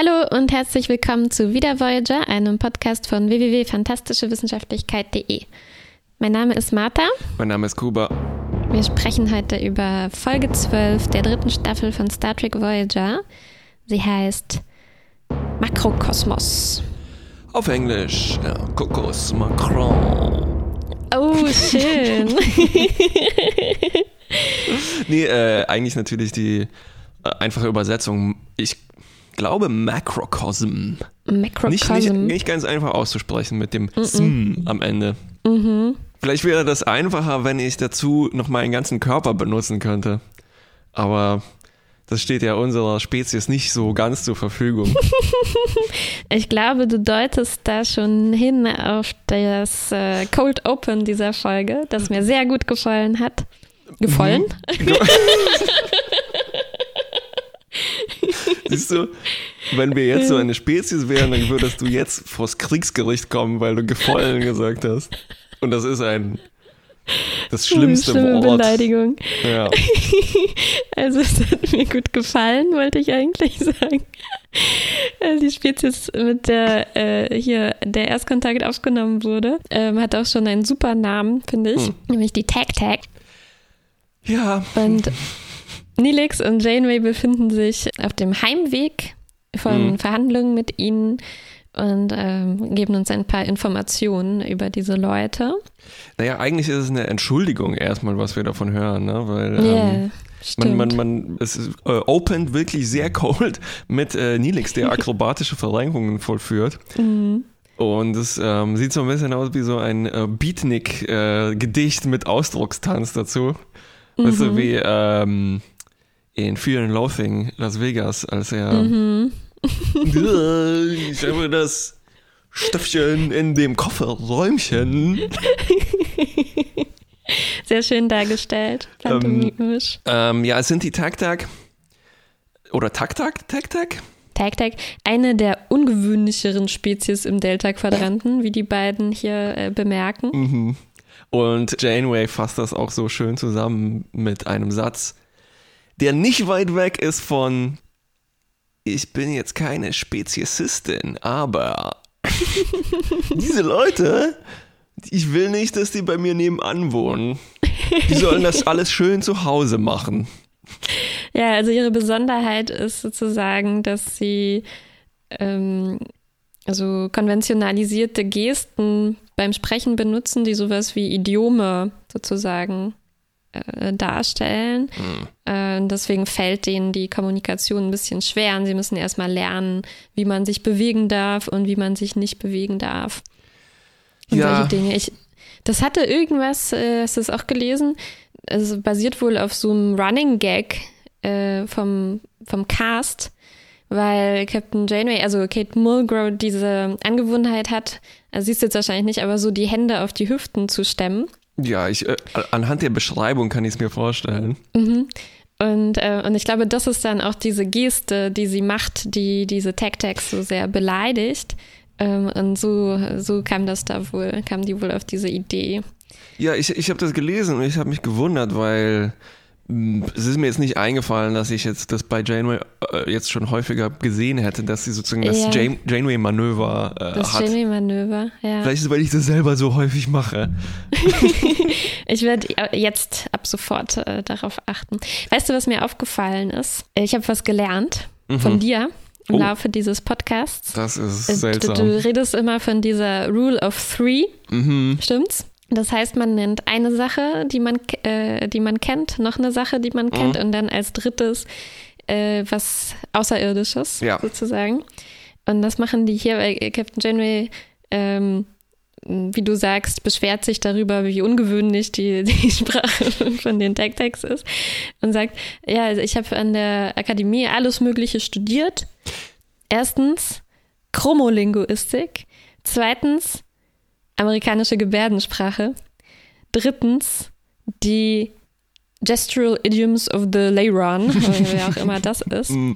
Hallo und herzlich willkommen zu Wieder Voyager, einem Podcast von www.fantastischewissenschaftlichkeit.de. Mein Name ist Martha. Mein Name ist Kuba. Wir sprechen heute über Folge 12 der dritten Staffel von Star Trek Voyager. Sie heißt Makrokosmos. Auf Englisch, ja, Kokos Macron. Oh, schön. nee, äh, eigentlich natürlich die äh, einfache Übersetzung. Ich glaube Macrocosm. Macrocosm. Nicht, nicht, nicht ganz einfach auszusprechen mit dem mm -mm. am Ende. Mhm. Vielleicht wäre das einfacher, wenn ich dazu noch meinen ganzen Körper benutzen könnte. Aber das steht ja unserer Spezies nicht so ganz zur Verfügung. ich glaube, du deutest da schon hin auf das äh, Cold Open dieser Folge, das mir sehr gut gefallen hat. Gefallen? Siehst du, wenn wir jetzt so eine Spezies wären, dann würdest du jetzt vors Kriegsgericht kommen, weil du gefallen gesagt hast. Und das ist ein das schlimmste Schlimme Wort. Beleidigung. Ja. Also es hat mir gut gefallen, wollte ich eigentlich sagen. Die Spezies, mit der äh, hier der Erstkontakt aufgenommen wurde, ähm, hat auch schon einen super Namen, finde ich, hm. nämlich die Tag Tag. Ja. Und Nilix und Janeway befinden sich auf dem Heimweg von hm. Verhandlungen mit ihnen und ähm, geben uns ein paar Informationen über diese Leute. Naja, eigentlich ist es eine Entschuldigung erstmal, was wir davon hören, ne? weil yeah, ähm, man, man, man, es ist, äh, opened wirklich sehr cold mit äh, Nilix, der akrobatische Verrenkungen vollführt. Mhm. Und es ähm, sieht so ein bisschen aus wie so ein äh, Beatnik-Gedicht äh, mit Ausdruckstanz dazu. Mhm. Weißt du, mhm. wie ähm, in Fear and Loathing Las Vegas, als er mhm. ich habe das Stöffchen in dem Kofferräumchen. Sehr schön dargestellt, pantomimisch. Ähm, ähm, ja, es sind die Tag-Tag oder Tag-Tag? Tag-Tag? Tag-Tag, eine der ungewöhnlicheren Spezies im Delta-Quadranten, wie die beiden hier äh, bemerken. Mhm. Und Janeway fasst das auch so schön zusammen mit einem Satz, der nicht weit weg ist von ich bin jetzt keine Speziesistin, aber diese Leute, ich will nicht, dass die bei mir nebenan wohnen. Die sollen das alles schön zu Hause machen. Ja, also ihre Besonderheit ist sozusagen, dass sie ähm, also konventionalisierte Gesten beim Sprechen benutzen, die sowas wie Idiome sozusagen äh, darstellen. Mhm. Äh, deswegen fällt denen die Kommunikation ein bisschen schwer und sie müssen erstmal lernen, wie man sich bewegen darf und wie man sich nicht bewegen darf. Und ja. solche Dinge. Ich, das hatte irgendwas, äh, hast du es auch gelesen? Also basiert wohl auf so einem Running Gag äh, vom, vom Cast, weil Captain Janeway, also Kate Mulgrew, diese Angewohnheit hat, also siehst du jetzt wahrscheinlich nicht, aber so die Hände auf die Hüften zu stemmen. Ja, ich, äh, anhand der Beschreibung kann ich es mir vorstellen. Mhm. Und, äh, und ich glaube, das ist dann auch diese Geste, die sie macht, die diese Tag-Tags so sehr beleidigt. Ähm, und so, so kam das da wohl, kam die wohl auf diese Idee. Ja, ich, ich habe das gelesen und ich habe mich gewundert, weil es ist mir jetzt nicht eingefallen, dass ich jetzt das bei Janeway äh, jetzt schon häufiger gesehen hätte, dass sie sozusagen das ja. Janeway-Manöver äh, das hat. Das Janeway-Manöver, ja. Vielleicht ist es, weil ich das selber so häufig mache. ich werde jetzt ab sofort äh, darauf achten. Weißt du, was mir aufgefallen ist? Ich habe was gelernt mhm. von dir im oh. Laufe dieses Podcasts. Das ist seltsam. Du, du, redest immer von dieser Rule of Three, mhm. stimmt's? Das heißt, man nennt eine Sache, die man, äh, die man kennt, noch eine Sache, die man kennt mhm. und dann als drittes äh, was Außerirdisches ja. sozusagen. Und das machen die hier, weil Captain Janeway, ähm, wie du sagst, beschwert sich darüber, wie ungewöhnlich die, die Sprache von den Tag-Tags ist und sagt, ja, also ich habe an der Akademie alles Mögliche studiert. Erstens Chromolinguistik, zweitens amerikanische Gebärdensprache. Drittens die Gestural Idioms of the Leiron, wer auch immer das ist. Mm.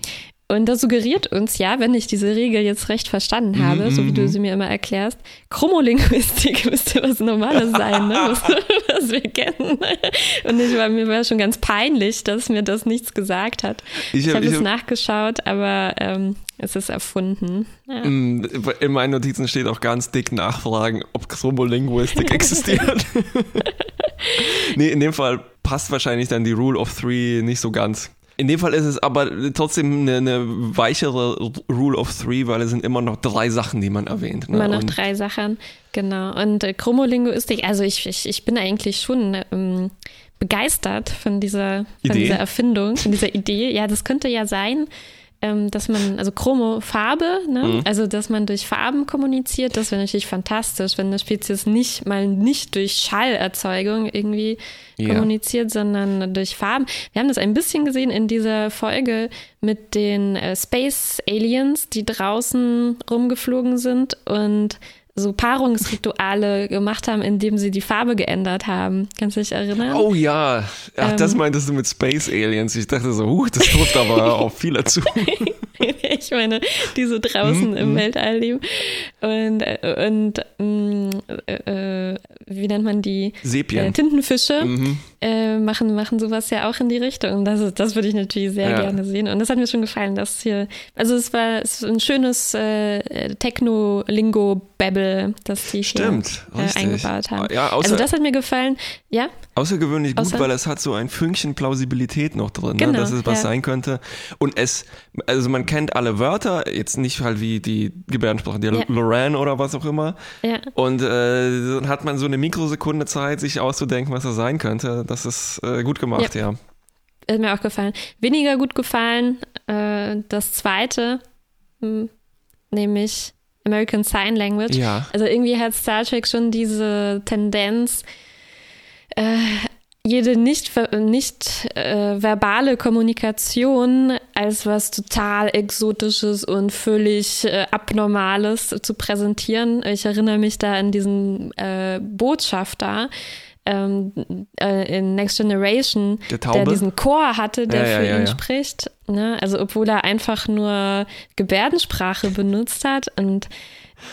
Und das suggeriert uns ja, wenn ich diese Regel jetzt recht verstanden habe, mm -hmm. so wie du mm-hmm. sie mir immer erklärst, Chromolinguistik müsste was Normales sein, ne? was, was, wir kennen. Und ich war, mir war schon ganz peinlich, dass mir das nichts gesagt hat. Ich, ich habe hab, es hab... nachgeschaut, aber ähm, es ist erfunden. Ja. Mm, in meinen Notizen steht auch ganz dick nachfragen, ob Chromolinguistik existiert. nee, in dem Fall passt wahrscheinlich dann die Rule of Three nicht so ganz. In dem Fall ist es aber trotzdem eine, eine, weichere Rule of Three, weil es sind immer noch drei Sachen, die man erwähnt. Ne? Immer noch Und drei Sachen, genau. Und äh, Chromolinguistik, also ich, ich, ich bin eigentlich schon ähm, begeistert von dieser, von dieser Erfindung, von dieser Idee. Ja, das könnte ja sein, ähm, dass man, also Chromo, Farbe, ne? Mhm. also dass man durch Farben kommuniziert, das wäre natürlich fantastisch, wenn eine Spezies nicht mal nicht durch Schallerzeugung irgendwie ja. kommuniziert, sondern durch Farben. Wir haben das ein bisschen gesehen in dieser Folge mit den äh, Space Aliens, die draußen rumgeflogen sind und so Paarungsrituale gemacht haben, indem sie die Farbe geändert haben. Kannst du dich erinnern? Oh ja. Ach, ähm, das meintest du mit Space Aliens. Ich dachte so, huh, das trifft aber auf viele zu. ich meine, die so draußen mm, im mm. Weltall leben. Und, äh, und mm, äh, äh, wie nennt man die? Sepien. Äh, Tintenfische mhm. Äh, machen, machen sowas ja auch in die Richtung. Das, das würde ich natürlich sehr ja. gerne sehen. Und das hat mir schon gefallen, dass hier, also es war es ein schönes äh, Techno-Lingo-Babble, das die Stimmt, hier äh, eingebaut haben. Ja, außer, also das hat mir gefallen. Ja? Außergewöhnlich gut, Außer, weil es hat so ein Fünkchen Plausibilität noch drin, ne, genau, ne, dass es was ja. sein könnte. Und es, also man kennt alle Wörter, jetzt nicht halt wie die Gebärdensprache, die ja. Lorraine oder was auch immer. Ja. Und äh, dann hat man so eine Mikrosekunde Zeit, sich auszudenken, was das sein könnte. Das ist äh, gut gemacht, ja. ja. Ist mir auch gefallen. Weniger gut gefallen, äh, das zweite, mh, hm, nämlich American Sign Language. Ja. Also irgendwie hat Star Trek schon diese Tendenz, äh, jede nicht, nicht äh, verbale Kommunikation als was total Exotisches und völlig äh, Abnormales zu präsentieren. Ich erinnere mich da an diesen äh, Botschafter, ähm, äh, in Next Generation, der, der, diesen Chor hatte, der ja, für ja, ihn ja, spricht. Ne? Also obwohl er einfach nur Gebärdensprache benutzt hat und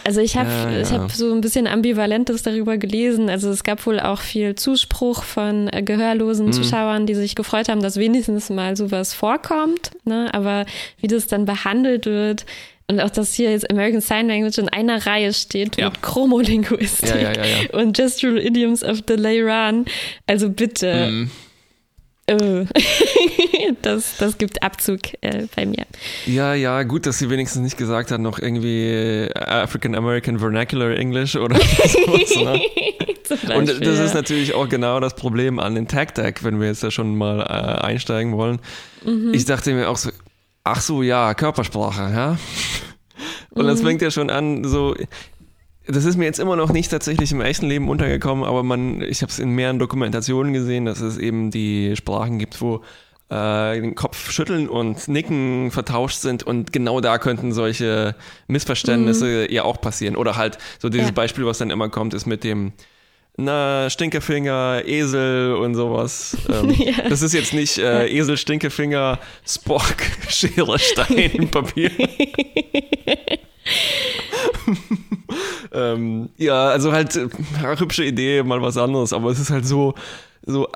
also ich habe ja, ja. ich hab so ein bisschen Ambivalentes darüber gelesen. Also es gab wohl auch viel Zuspruch von äh, gehörlosen mhm. Zuschauern, die sich gefreut haben, dass wenigstens mal sowas vorkommt. Ne? Aber wie das dann behandelt wird, und auch, dass hier jetzt American Sign Language in einer Reihe steht ja. mit Chromolinguistik ja, ja, und Gestural Idioms of the Leiran. Also bitte. Mm. Äh. das, das gibt Abzug äh, bei mir. Ja, ja, gut, dass sie wenigstens nicht gesagt hat, noch irgendwie äh, African American Vernacular English oder sowas. Ne? Und das ist natürlich auch genau das Problem an den Tag Deck, wenn wir jetzt da schon mal äh, einsteigen wollen. Mhm. Ich dachte mir auch so, ach so, ja, Körpersprache, ja. Und mhm. das fängt ja schon an, so, das ist mir jetzt immer noch nicht tatsächlich im echten Leben untergekommen, aber man, ich habe es in mehreren Dokumentationen gesehen, dass es eben die Sprachen gibt, wo äh, den Kopf schütteln und nicken vertauscht sind und genau da könnten solche Missverständnisse mhm. ja auch passieren. Oder halt so dieses ja. Beispiel, was dann immer kommt, ist mit dem na, Stinkefinger, Esel und sowas. Ähm, ja. Das ist jetzt nicht äh, Esel, Stinkefinger, Spock, Schere, Stein, Papier. ähm, ja, also halt äh, hübsche Idee, mal was anderes, aber es ist halt so, so,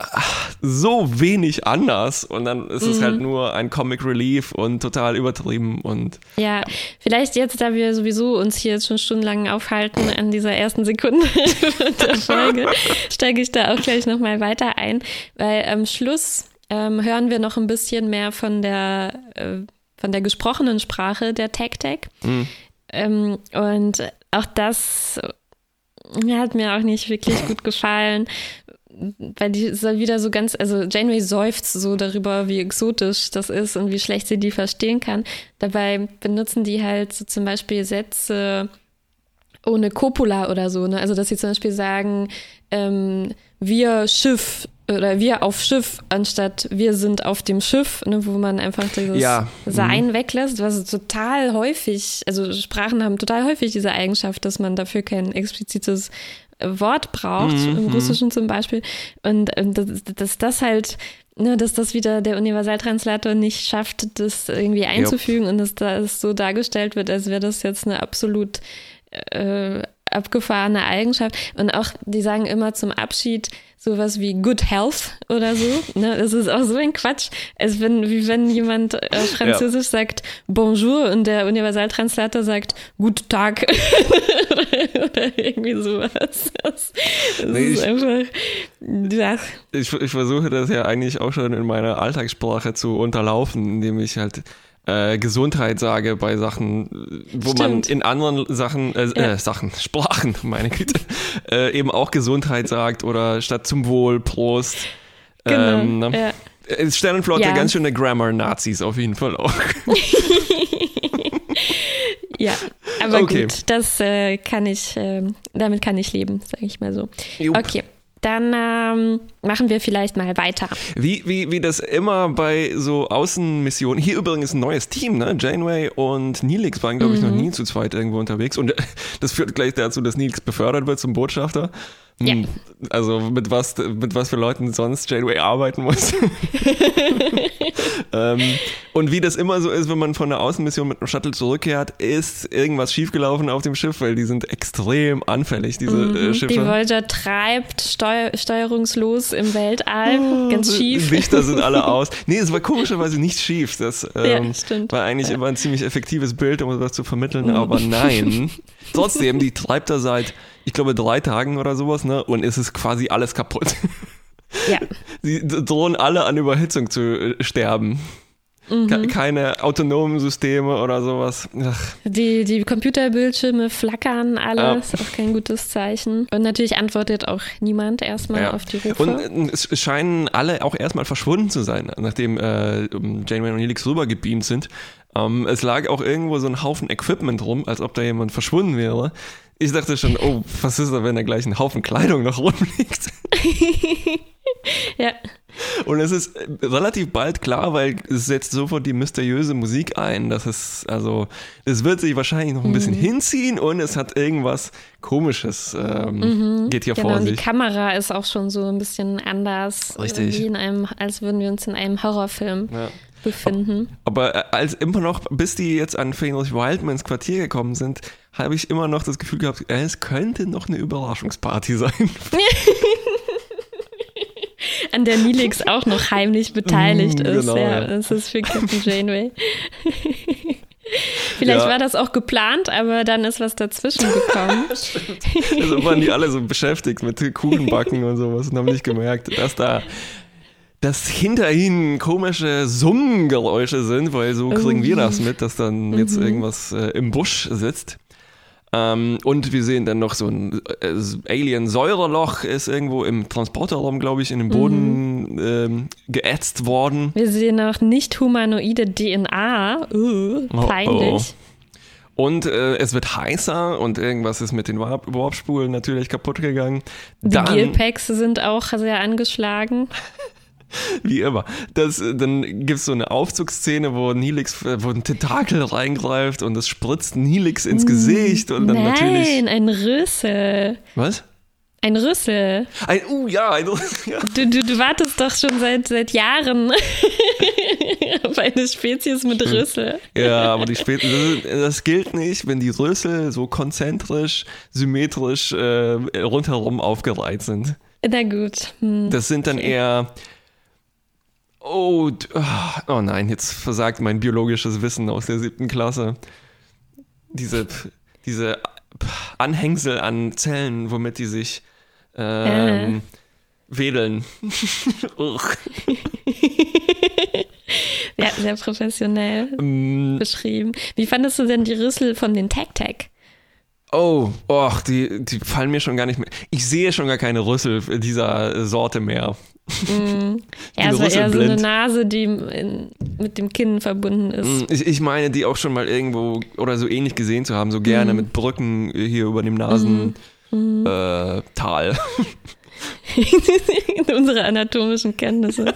so wenig anders und dann ist mhm. es halt mhm. nur ein Comic Relief und total übertrieben und. Ja, vielleicht jetzt, da wir sowieso uns hier jetzt schon stundenlang aufhalten an dieser ersten Sekunde der Folge, steige ich da auch gleich nochmal weiter ein, weil am Schluss ähm, hören wir noch ein bisschen mehr von der, äh, von der gesprochenen Sprache der Tech-Tech. Mhm. Ähm, und auch das hat mir auch nicht wirklich gut gefallen, weil die soll wieder so ganz, also Janeway seufzt so darüber, wie exotisch das ist und wie schlecht sie die verstehen kann. Dabei benutzen die halt so zum Beispiel Sätze ohne Copula oder so, ne? Also dass sie zum Beispiel sagen, ähm, wir Schiff oder wir auf Schiff, anstatt wir sind auf dem Schiff, ne, wo man einfach dieses ja. Sein mhm. weglässt, was total häufig, also Sprachen haben total häufig diese Eigenschaft, dass man dafür kein explizites Wort braucht, mhm. im Russischen zum Beispiel. Und dass, dass das halt, ne, dass das wieder der Universaltranslator nicht schafft, das irgendwie einzufügen yep. und dass das so dargestellt wird, als wäre das jetzt eine absolut äh, abgefahrene Eigenschaft. Und auch, die sagen immer zum Abschied sowas wie Good Health oder so. Ne? Das ist auch so ein Quatsch. als wenn, wie wenn jemand äh, Französisch ja. sagt Bonjour und der Universaltranslator sagt Guten Tag. oder irgendwie sowas. Das, das nee, ist ich, einfach. Ja. Ich, ich versuche das ja eigentlich auch schon in meiner Alltagssprache zu unterlaufen, indem ich halt äh, Gesundheit sage bei Sachen, wo Stimmt. man in anderen Sachen, äh, ja. äh, Sachen, Sprachen, meine Güte, äh, eben auch Gesundheit sagt oder statt zum Wohl, Prost. Genau, ähm, ne? ja. Sternenflotte, ja. ganz schöne Grammar-Nazis auf jeden Fall auch. ja, aber okay. gut, das äh, kann ich, äh, damit kann ich leben, sage ich mal so. Jupp. Okay dann ähm, machen wir vielleicht mal weiter. Wie, wie, wie das immer bei so Außenmissionen, hier übrigens ein neues Team, ne? Janeway und Neelix waren, glaube ich, mhm. noch nie zu zweit irgendwo unterwegs. Und das führt gleich dazu, dass Neelix befördert wird zum Botschafter. Ja. Hm, also mit was, mit was für Leuten sonst Janeway arbeiten muss. ähm, und wie das immer so ist, wenn man von der Außenmission mit einem Shuttle zurückkehrt, ist irgendwas schiefgelaufen auf dem Schiff, weil die sind extrem anfällig, diese äh, mhm, äh, Schiffe. Die Voyager treibt steuer steuerungslos im Weltall, oh, ganz schief. Lichter sind alle aus. Nee, es war komischerweise nicht schief. Das ähm, ja, war eigentlich ja. immer ein ziemlich effektives Bild, um was zu vermitteln, mhm. aber nein. Trotzdem, die treibt da seit ich glaube, drei Tagen oder sowas, ne? Und es ist quasi alles kaputt. Ja. Sie drohen alle an Überhitzung zu äh, sterben. Mhm. Keine autonomen Systeme oder sowas. Ach. Die, die Computerbildschirme flackern alles, ja. auch kein gutes Zeichen. Und natürlich antwortet auch niemand erstmal ja. auf die Rufe. Und äh, es scheinen alle auch erstmal verschwunden zu sein, nachdem äh, Janeway und Helix rübergebeamt sind. Ähm, es lag auch irgendwo so ein Haufen Equipment rum, als ob da jemand verschwunden wäre. Ich dachte schon, oh, was ist da, wenn da gleich ein Haufen Kleidung noch rumliegt? ja. Und es ist relativ bald klar, weil es setzt sofort die mysteriöse Musik ein. dass es, also, es wird sich wahrscheinlich noch ein bisschen mhm. hinziehen und es hat irgendwas Komisches, ähm, mhm. geht hier genau, vor sich. Die Kamera ist auch schon so ein bisschen anders. Richtig. Wie in einem, als würden wir uns in einem Horrorfilm ja befinden. Aber äh, als immer noch, bis die jetzt an Fenrich Wildmans Quartier gekommen sind, habe ich immer noch das Gefühl gehabt, äh, es könnte noch eine Überraschungsparty sein. an der Nilix auch noch heimlich beteiligt mm, ist. Genau, ja, ja. Das ist für Captain Janeway. Vielleicht ja. war das auch geplant, aber dann ist was dazwischen gekommen. also waren die alle so beschäftigt mit Kuchenbacken und sowas und haben nicht gemerkt, dass da dass hinter ihnen komische Summengeräusche sind, weil so kriegen wir das mit, dass dann mhm. jetzt irgendwas äh, im Busch sitzt. Ähm, und wir sehen dann noch so ein äh, Alien-Säureloch ist irgendwo im Transporterraum, glaube ich, in den Boden mhm. ähm, geätzt worden. Wir sehen auch nicht humanoide DNA. Uh, peinlich. Oh, oh. Und äh, es wird heißer und irgendwas ist mit den Warp Warpspulen natürlich kaputt gegangen. Die Gearpacks sind auch sehr angeschlagen. Wie immer. Das, dann gibt es so eine Aufzugsszene, wo Nilix, wo ein Tentakel reingreift und es spritzt Nilix ins Gesicht und dann Nein, natürlich. Nein, ein Rüssel. Was? Ein Rüssel. Ein, uh, ja, ein Rüssel. Ja. Du, du, du wartest doch schon seit, seit Jahren auf eine Spezies mit. Rüssel. Ja, aber die Spezies, das, das, gilt nicht, wenn die Rüssel so konzentrisch, symmetrisch äh, rundherum aufgereiht sind. Na gut. Hm. Das sind dann eher Oh, ah, oh nein, jetzt versagt mein biologisches Wissen aus der siebten Klasse. Diese, diese Anhängsel an Zellen, womit die sich ähm, äh. wedeln. ja, sehr professionell um, beschrieben. Wie fandest du denn die Rüssel von den Tag-Tag? Oh, och, die, die fallen mir schon gar nicht mehr. Ich sehe schon gar keine Rüssel dieser Sorte mehr. Mm. Ja, also eher so eine Nase, die in, mit dem Kinn verbunden ist. Mm, ich, ich, meine, die auch schon mal irgendwo oder so ähnlich gesehen zu haben, so gerne mm. mit Brücken hier über dem Nasental. Mm. Äh, Unsere anatomischen Kenntnisse,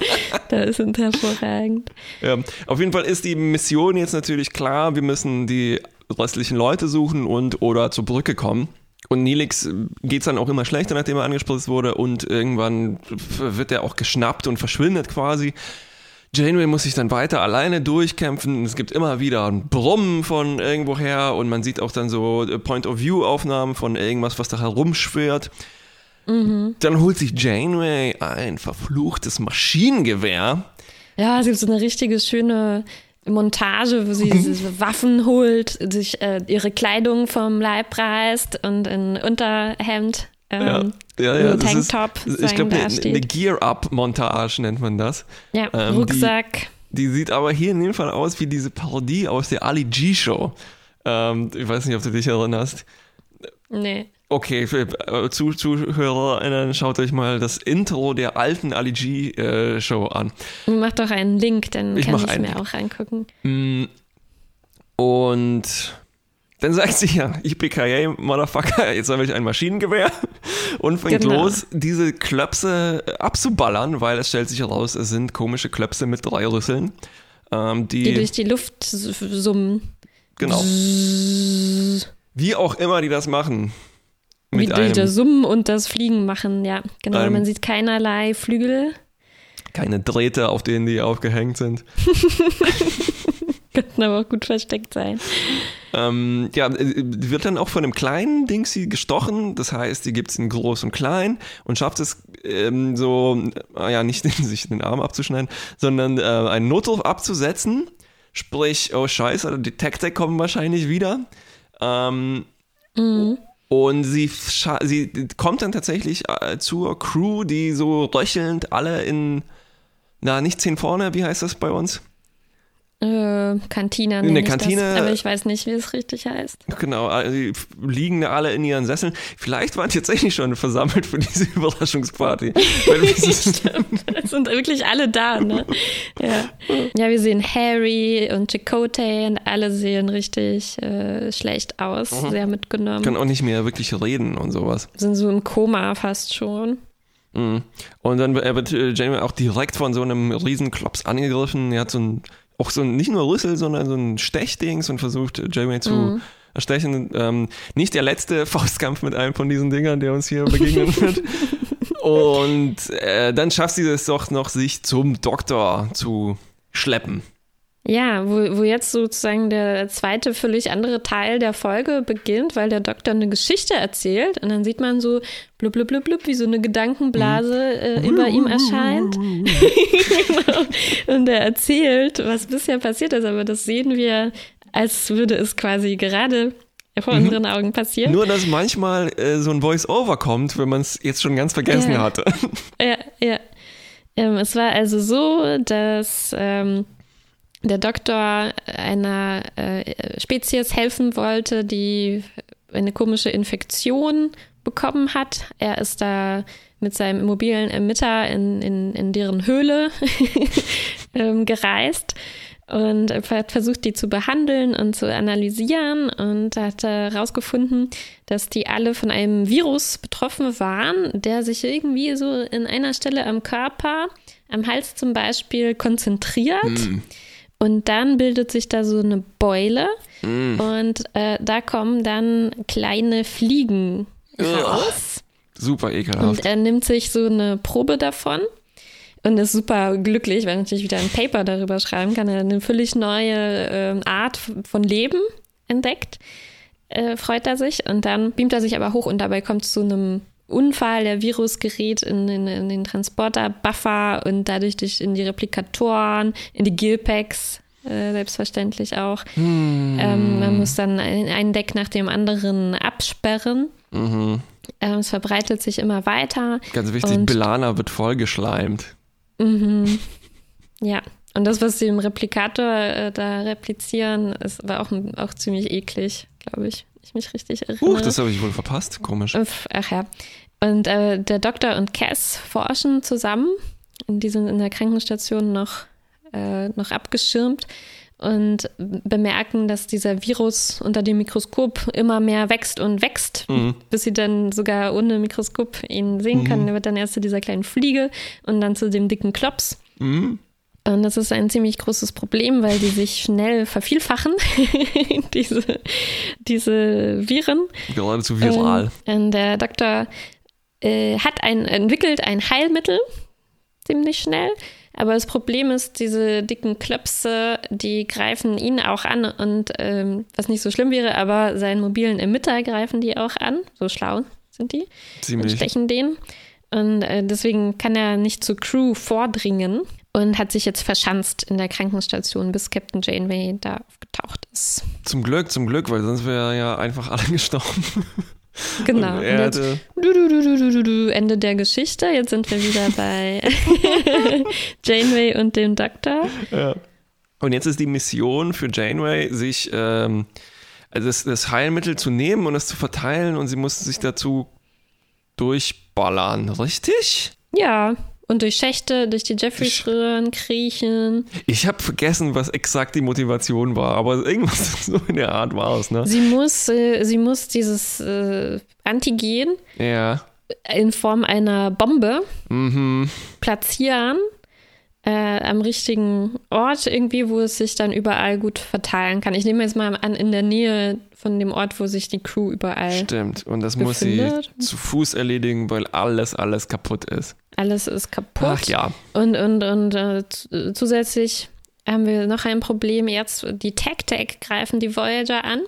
da sind hervorragend. Ja, auf jeden Fall ist die Mission jetzt natürlich klar, wir müssen die restlichen Leute suchen und oder zur Brücke kommen. Und Nilix geht es dann auch immer schlechter, nachdem er angespritzt wurde und irgendwann wird er auch geschnappt und verschwindet quasi. Janeway muss sich dann weiter alleine durchkämpfen. Es gibt immer wieder ein Brummen von irgendwoher und man sieht auch dann so äh, Point-of-View-Aufnahmen von irgendwas, was da herumschwirrt. Mhm. Dann holt sich Janeway ein verfluchtes Maschinengewehr. Ja, es gibt so eine richtige schöne Montage, wo sie Waffen holt, sich äh, ihre Kleidung vom Leib reißt und ein Unterhemd ähm, ja, ja, ja. Tanktop. Ist, ich glaube, eine, eine Gear-Up-Montage nennt man das. Ja, ähm, Rucksack. Die, die, sieht aber hier in dem Fall aus wie diese Parodie aus der Ali G-Show. Ähm, ich weiß nicht, ob du dich erinnerst. Nee. Okay, für äh, ZuhörerInnen, schaut euch mal das Intro der alten Ali G-Show äh, an. Mach doch einen Link, dann ich kann ich mir auch reingucken. Mm, und dann sagt sie ja, ich BKA, Motherfucker, jetzt habe ich ein Maschinengewehr und fängt genau. los, diese Klöpse abzuballern, weil es stellt sich heraus, es sind komische Klöpse mit drei Rüsseln. Ähm, die, die durch die Luft summen. Genau. Wie auch immer die das machen. Wie durch das Summen und das Fliegen machen, ja. Genau, man sieht keinerlei Flügel. Keine Drähte, auf denen die aufgehängt sind. Könnten aber auch gut versteckt sein. Ähm, ja, äh, wird dann auch von einem kleinen Ding sie gestochen. Das heißt, die gibt es in groß und klein und schafft es ähm, so, äh, ja, nicht sich den Arm abzuschneiden, sondern äh, einen Notruf abzusetzen. Sprich, oh Scheiße, die Tech-Tech kommen wahrscheinlich wieder. Ähm, mhm. Und sie, sie kommt dann tatsächlich äh, zur Crew, die so röchelnd alle in, na, nicht zehn vorne, wie heißt das bei uns? Äh, Kantine. In der Kantine. Das, aber ich weiß nicht, wie es richtig heißt. Genau, also die liegen alle in ihren Sesseln. Vielleicht waren tatsächlich schon versammelt für diese Überraschungsparty. Stimmt, es sind wirklich alle da, ne? Ja. ja, wir sehen Harry und Chakotay und alle sehen richtig äh, schlecht aus, mhm. sehr mitgenommen. Können auch nicht mehr wirklich reden und sowas. Sind so im Koma fast schon. Mhm. Und dann wird äh, Jamie auch direkt von so einem riesen Klops angegriffen. Er hat so ein auch so ein, nicht nur Rüssel, sondern so ein Stechdings und versucht Jamie zu mhm. erstechen. Ähm, nicht der letzte Faustkampf mit einem von diesen Dingern, der uns hier begegnen wird. Und äh, dann schafft sie es doch noch, sich zum Doktor zu schleppen. Ja, wo, wo jetzt sozusagen der zweite, völlig andere Teil der Folge beginnt, weil der Doktor eine Geschichte erzählt und dann sieht man so blub, blub, blub, blub, wie so eine Gedankenblase äh, über ihm erscheint. genau. Und er erzählt, was bisher passiert ist, aber das sehen wir, als würde es quasi gerade vor mhm. unseren Augen passieren. Nur, dass manchmal äh, so ein Voice-Over kommt, wenn man es jetzt schon ganz vergessen ja. hatte. Ja, ja. Ähm, es war also so, dass ähm, der Doktor einer äh, Spezies helfen wollte, die eine komische Infektion bekommen hat. Er ist da mit seinem mobilen Emitter in, in, in deren Höhle ähm, gereist und hat versucht, die zu behandeln und zu analysieren und hat herausgefunden, dass die alle von einem Virus betroffen waren, der sich irgendwie so in einer Stelle am Körper, am Hals zum Beispiel, konzentriert. Mm und dann bildet sich da so eine Beule mm. und äh, da kommen dann kleine Fliegen raus. Super ekelhaft. Und er nimmt sich so eine Probe davon und ist super glücklich, weil er natürlich wieder ein Paper darüber schreiben kann. Er hat eine völlig neue äh, Art von Leben entdeckt. Äh, freut er sich und dann beamt er sich aber hoch und dabei kommt es zu einem Unfall, der Virus gerät in, in, in den Transporter-Buffer und dadurch durch in die Replikatoren, in die Gilpacks, äh, selbstverständlich auch. Hm. Ähm, man muss dann ein, ein, Deck nach dem anderen absperren. Mhm. Ähm, es verbreitet sich immer weiter. Ganz wichtig, Belana wird vollgeschleimt. Mhm. Ja, und das, was sie im Replikator äh, da replizieren, ist, war auch, auch ziemlich eklig, glaube ich ich mich richtig erinnere. Huch, das habe ich wohl verpasst. Komisch. Ach ja. Und äh, der Doktor und Cass forschen zusammen. Die sind in der Krankenstation noch, äh, noch abgeschirmt und bemerken, dass dieser Virus unter dem Mikroskop immer mehr wächst und wächst, mhm. bis sie dann sogar ohne Mikroskop ihn sehen können. Mhm. Er wird dann erst zu dieser kleinen Fliege und dann zu dem dicken Klops. Mhm. Und das ist ein ziemlich großes Problem, weil die sich schnell vervielfachen, diese, diese Viren. Geradezu viral. Ähm, und der Doktor äh, hat ein, entwickelt ein Heilmittel ziemlich schnell, Aber das Problem ist, diese dicken Klöpse, die greifen ihn auch an und ähm, was nicht so schlimm wäre, aber seinen mobilen Emitter greifen die auch an. So schlau sind die. Ziemlich. Und stechen den. Und äh, deswegen kann er nicht zur Crew vordringen und hat sich jetzt verschanzt in der Krankenstation, bis Captain Janeway da aufgetaucht ist. Zum Glück, zum Glück, weil sonst wäre ja einfach alle gestorben. Genau. Und Und jetzt, du, du, du, Ende der Geschichte. Jetzt sind wir wieder bei Janeway und dem Doktor. ja. Und jetzt ist die Mission für Janeway, sich ähm, also das, das Heilmittel zu nehmen und es zu verteilen und sie musste sich dazu durchballern, richtig? Ja. Und durch Schächte, durch die Jeffreys-Röhren kriechen. Ich habe vergessen, was exakt die Motivation war, aber irgendwas so in der Art war es, ne? Sie muss, äh, sie muss dieses äh, Antigen Ja. in Form einer Bombe Mhm. platzieren äh, am richtigen Ort irgendwie, wo es sich dann überall gut verteilen kann. Ich nehme jetzt mal an, in der Nähe von dem Ort, wo sich die Crew überall, Stimmt. Und das muss sie Befindet. zu Fuß erledigen, weil alles, alles kaputt ist. alles ist kaputt. Ach ja. Und, und, und äh, zusätzlich haben wir noch ein Problem jetzt. Die Tech-Tech greifen die Voyager an,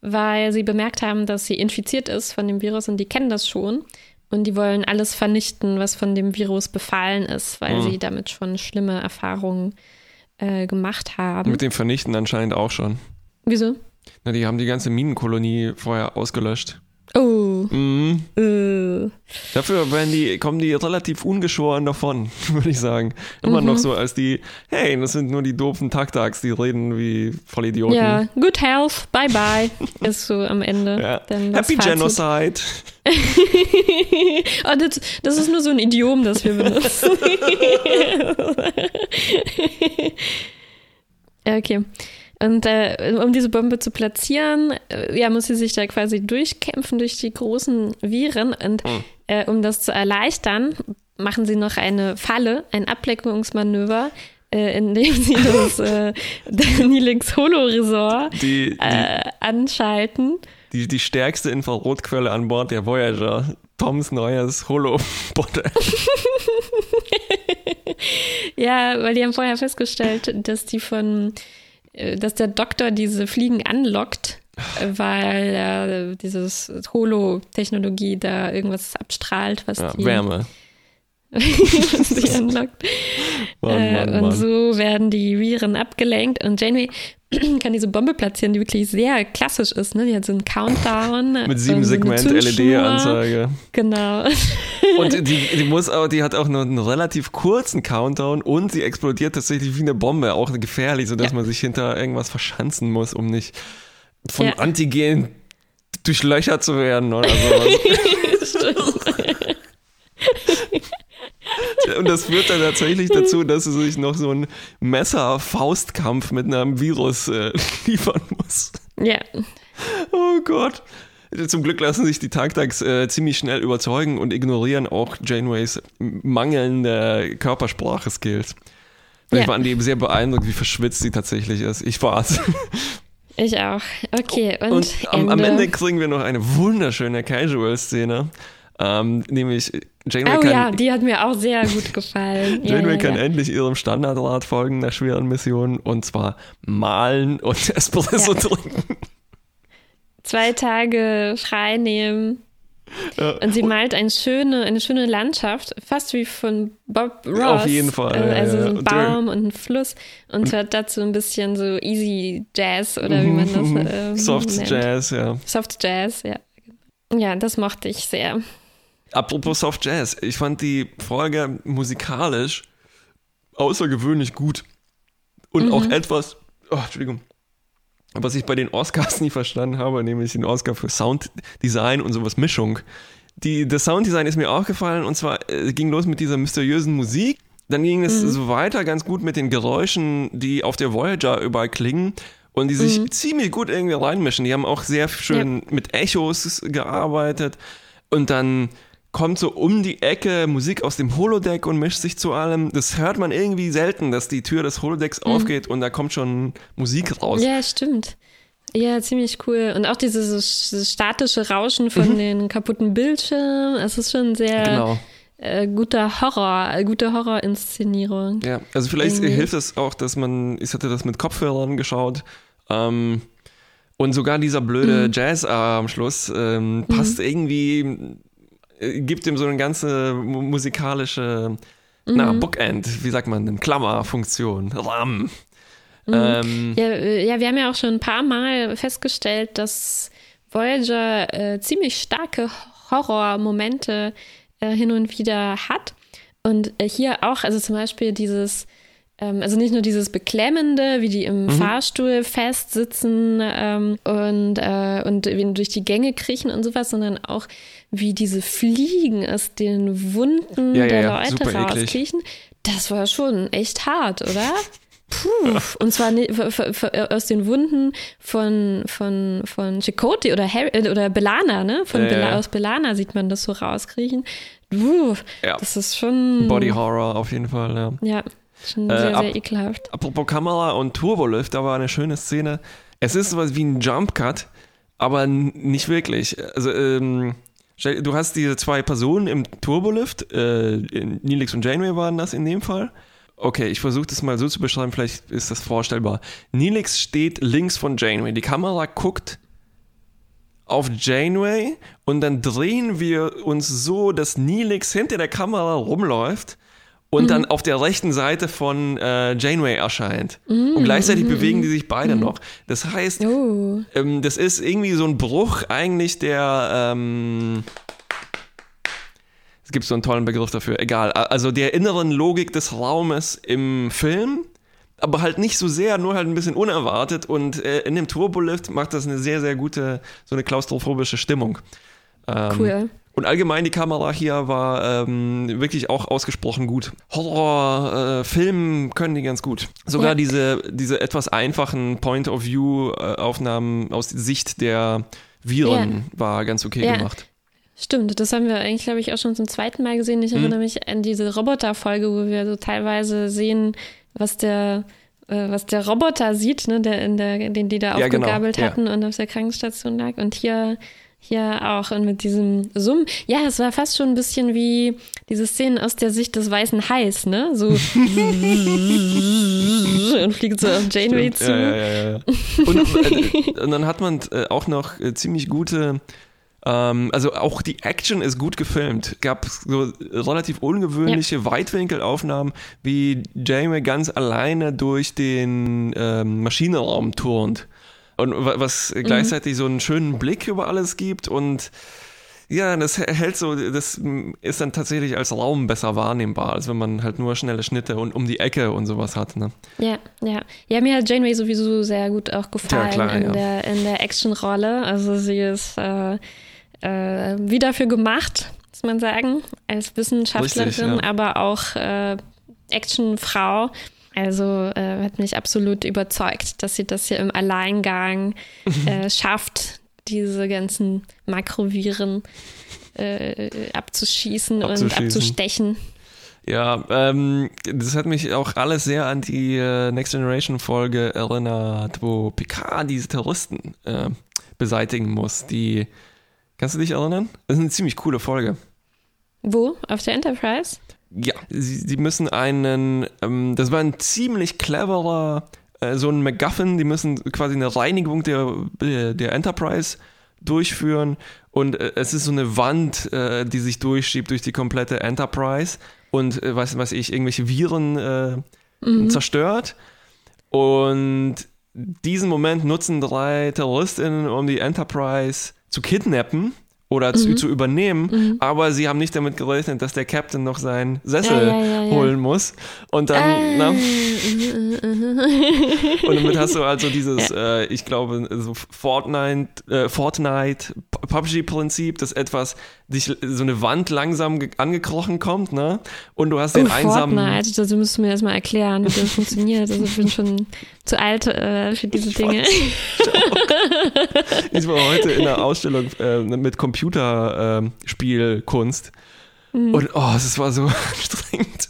weil sie bemerkt haben, dass sie infiziert ist von dem Virus und die kennen das schon. Und die wollen alles vernichten, was von dem Virus befallen ist, weil Mhm. sie damit schon schlimme Erfahrungen äh, gemacht haben. Mit dem Vernichten anscheinend auch schon. Wieso? Na, die haben die ganze Minenkolonie vorher ausgelöscht. Oh, Mhm. äh. Dafür werden die, kommen die relativ ungeschoren davon, würde ich sagen. Immer Mhm. noch so als die, hey, das sind nur die doofen Taktags, die reden wie Vollidioten. ja, good health, bye bye, ist so am Ende. Ja. Happy Fazit. Genocide. oh, das, das ist nur so ein Idiom, das wir benutzen. Okay. Und äh, um diese Bombe zu platzieren, äh, ja, muss sie sich da quasi durchkämpfen durch die großen Viren. Und Hm. äh, um das zu erleichtern, machen sie noch eine Falle, ein Ablenkungsmanöver, äh, indem sie das äh, Nilix Holo-Resort Die, die, äh, anschalten. die, die stärkste Infrarotquelle an Bord der Voyager. Toms neues Holo-Modell. Ja, weil die haben vorher festgestellt, dass die von, dass der Doktor diese Fliegen anlockt, äh, weil äh, dieses Holo-Technologie da irgendwas abstrahlt, was Ja, die Wärme. die anlockt. Mann, äh, Mann, und Mann. so werden die Viren abgelenkt und Janeway kann diese Bombe platzieren, die wirklich sehr klassisch ist. Ne? Die hat so einen Countdown. Mit sieben so Segment. LED-Anzeige. Genau. Und die, die muss auch, die hat auch nur einen relativ kurzen Countdown und sie explodiert tatsächlich wie eine Bombe, auch gefährlich, sodass Ja. man sich hinter irgendwas verschanzen muss, um nicht von Ja. Antigen durchlöchert zu werden oder sowas. Und das führt dann tatsächlich dazu, dass sie sich noch so einen Messer-Faustkampf mit einem Virus äh, liefern muss. ja. Oh Gott. Zum Glück lassen sich die Tagtags äh, ziemlich schnell überzeugen und ignorieren auch Janeways mangelnde Körpersprache-Skills. Ja. Ich war an dem sehr beeindruckt, wie verschwitzt sie tatsächlich ist. Ich war's. Ich auch. Okay, und, Und am, Ende. am Ende kriegen wir noch eine wunderschöne Casual-Szene. Ähm, nämlich Janeway Oh kann, ja, die hat mir auch sehr gut gefallen. ja, Janeway ja, kann ja. endlich ihrem Standardrat folgen nach schweren Missionen und zwar malen und Espresso trinken. Zwei Tage frei nehmen. Und sie malt eine schöne, eine schöne Landschaft, fast wie von Bob Ross. Auf jeden Fall, Äh, ja, Also so ein Baum und ein Fluss und hört dazu ein bisschen so Easy Jazz oder wie man das ähm, Soft nennt. Jazz, ja. Soft Jazz, ja. Ja, das mochte ich sehr. Apropos Soft Jazz, ich fand die Folge musikalisch außergewöhnlich gut. Und Mhm. auch etwas, oh, Entschuldigung, was ich bei den Oscars nie verstanden habe, nämlich den Oscar für Sounddesign und sowas Mischung. Die, das Sounddesign ist mir auch gefallen und zwar äh, ging los mit dieser mysteriösen Musik. Dann ging es Mhm. so weiter ganz gut mit den Geräuschen, die auf der Voyager überall klingen und die sich Mhm. ziemlich gut irgendwie reinmischen. Die haben auch sehr schön mit Echos gearbeitet und dann kommt so um die Ecke Musik aus dem Holodeck und mischt sich zu allem. Das hört man irgendwie selten, dass die Tür des Holodecks aufgeht und da kommt schon Musik raus. Mhm. Ja, stimmt. Ja, ziemlich cool. Und auch dieses, dieses statische Rauschen von Mhm. den kaputten Bildschirmen. Es ist schon sehr Genau. äh, guter Horror, äh, gute Horrorinszenierung. Ja, also vielleicht Irgendwie. hilft es auch, dass man, ich hatte das mit Kopfhörern geschaut, ähm, und sogar dieser blöde Mhm. Jazz am Schluss ähm, passt irgendwie, äh, gibt ihm so eine ganze mu- musikalische, na, Mhm. Bookend, wie sagt man denn, Klammerfunktion, Rahmen. Mhm. Ähm, Ja, äh, ja, wir haben ja auch schon ein paar Mal festgestellt, dass Voyager äh, ziemlich starke Horrormomente äh, hin und wieder hat. Und äh, hier auch, also zum Beispiel dieses, ähm, also nicht nur dieses Beklemmende, wie die im Fahrstuhl festsitzen ähm, und, äh, und durch die Gänge kriechen und sowas, sondern auch wie diese Fliegen aus den Wunden Ja, der ja, Leute rauskriechen. Das war schon echt hart, oder? Puh. Und zwar aus den Wunden von, von, von Chakotay oder, Harry, äh, oder Belana, ne? Von Ja, Bela, aus Belana sieht man das so rauskriechen. Puh, Ja. Das ist schon. Body Horror auf jeden Fall, ja. Ja, schon Äh, sehr, ab- sehr ekelhaft. Apropos Kamera und Turbolift, da war eine schöne Szene. Es ist sowas wie ein Jump Cut, aber nicht wirklich. Also, ähm, du hast diese zwei Personen im Turbolift, äh, Neelix und Janeway waren das in dem Fall. Okay, ich versuche das mal so zu beschreiben, vielleicht ist das vorstellbar. Neelix steht links von Janeway. Die Kamera guckt auf Janeway und dann drehen wir uns so, dass Neelix hinter der Kamera rumläuft und dann auf der rechten Seite von äh, Janeway erscheint. und gleichzeitig bewegen die sich beide noch. Das heißt, Oh. ähm, das ist irgendwie so ein Bruch eigentlich der. Ähm, es gibt so einen tollen Begriff dafür, egal. Also der inneren Logik des Raumes im Film, aber halt nicht so sehr, nur halt ein bisschen unerwartet. Und äh, in dem Turbolift macht das eine sehr, sehr gute, so eine klaustrophobische Stimmung. Ähm, Cool. Und allgemein die Kamera hier war ähm, wirklich auch ausgesprochen gut. Horror, äh, Film können die ganz gut. Sogar Ja. diese, diese etwas einfachen Point-of-View-Aufnahmen aus Sicht der Viren war ganz okay Ja. gemacht. Stimmt, das haben wir eigentlich, glaube ich, auch schon zum zweiten Mal gesehen. Mhm. Ich erinnere mich an diese Roboter-Folge, wo wir so teilweise sehen, was der, äh, was der Roboter sieht, ne, der in der, den die da Ja, genau, aufgegabelt ja. hatten und auf der Krankenstation lag. Und hier, hier auch und mit diesem Summen. Ja, es war fast schon ein bisschen wie diese Szenen aus der Sicht des weißen Hais, ne? So und fliegt so auf Janeway zu. Ja, ja, ja, ja. Und, äh, und dann hat man äh, auch noch äh, ziemlich gute, ähm, also auch die Action ist gut gefilmt. Gab so relativ ungewöhnliche Weitwinkelaufnahmen, wie Janeway ganz alleine durch den ähm, Maschinenraum turnt. Und wa- was gleichzeitig so einen schönen Blick über alles gibt und ja, das hält so, das ist dann tatsächlich als Raum besser wahrnehmbar, als wenn man halt nur schnelle Schnitte und um die Ecke und sowas hat. Ne? Ja, ja. Ja, mir hat Janeway sowieso sehr gut auch gefallen klar, in, ja. der, in der Actionrolle. Also sie ist äh, äh, wie dafür gemacht, muss man sagen, als Wissenschaftlerin, Richtig, ja. aber auch äh, Actionfrau. Also äh, hat mich absolut überzeugt, dass sie das hier im Alleingang äh, schafft, diese ganzen Makroviren äh, abzuschießen, und Abzuschießen. abzustechen. Ja, ähm, das hat mich auch alles sehr an die äh, Next Generation Folge erinnert, wo Picard diese Terroristen äh, beseitigen muss. Die, kannst du dich erinnern? Das ist eine ziemlich coole Folge. Wo? Auf der Enterprise? Ja, sie, sie müssen einen, ähm, das war ein ziemlich cleverer, äh, so ein MacGuffin, die müssen quasi eine Reinigung der, der Enterprise durchführen. Und äh, es ist so eine Wand, äh, die sich durchschiebt durch die komplette Enterprise und äh, was weiß ich, irgendwelche Viren äh, zerstört. Und diesen Moment nutzen drei TerroristInnen, um die Enterprise zu kidnappen oder zu, zu übernehmen, aber sie haben nicht damit gerechnet, dass der Captain noch seinen Sessel Ja, ja, ja, holen muss. Und dann, na, Äh, und damit hast du also dieses, äh, ich glaube, so Fortnite, äh, Fortnite PUBG-Prinzip, dass etwas, dich, so eine Wand langsam ge- angekrochen kommt, ne? Und du hast Oh, den einsamen. Fortnite, das müsst du mir erstmal erklären, wie das funktioniert. Also ich bin schon zu alt äh, für diese Dinge. Ich war heute in einer Ausstellung äh, mit Computerspielkunst. Mhm. Und oh, es war so anstrengend,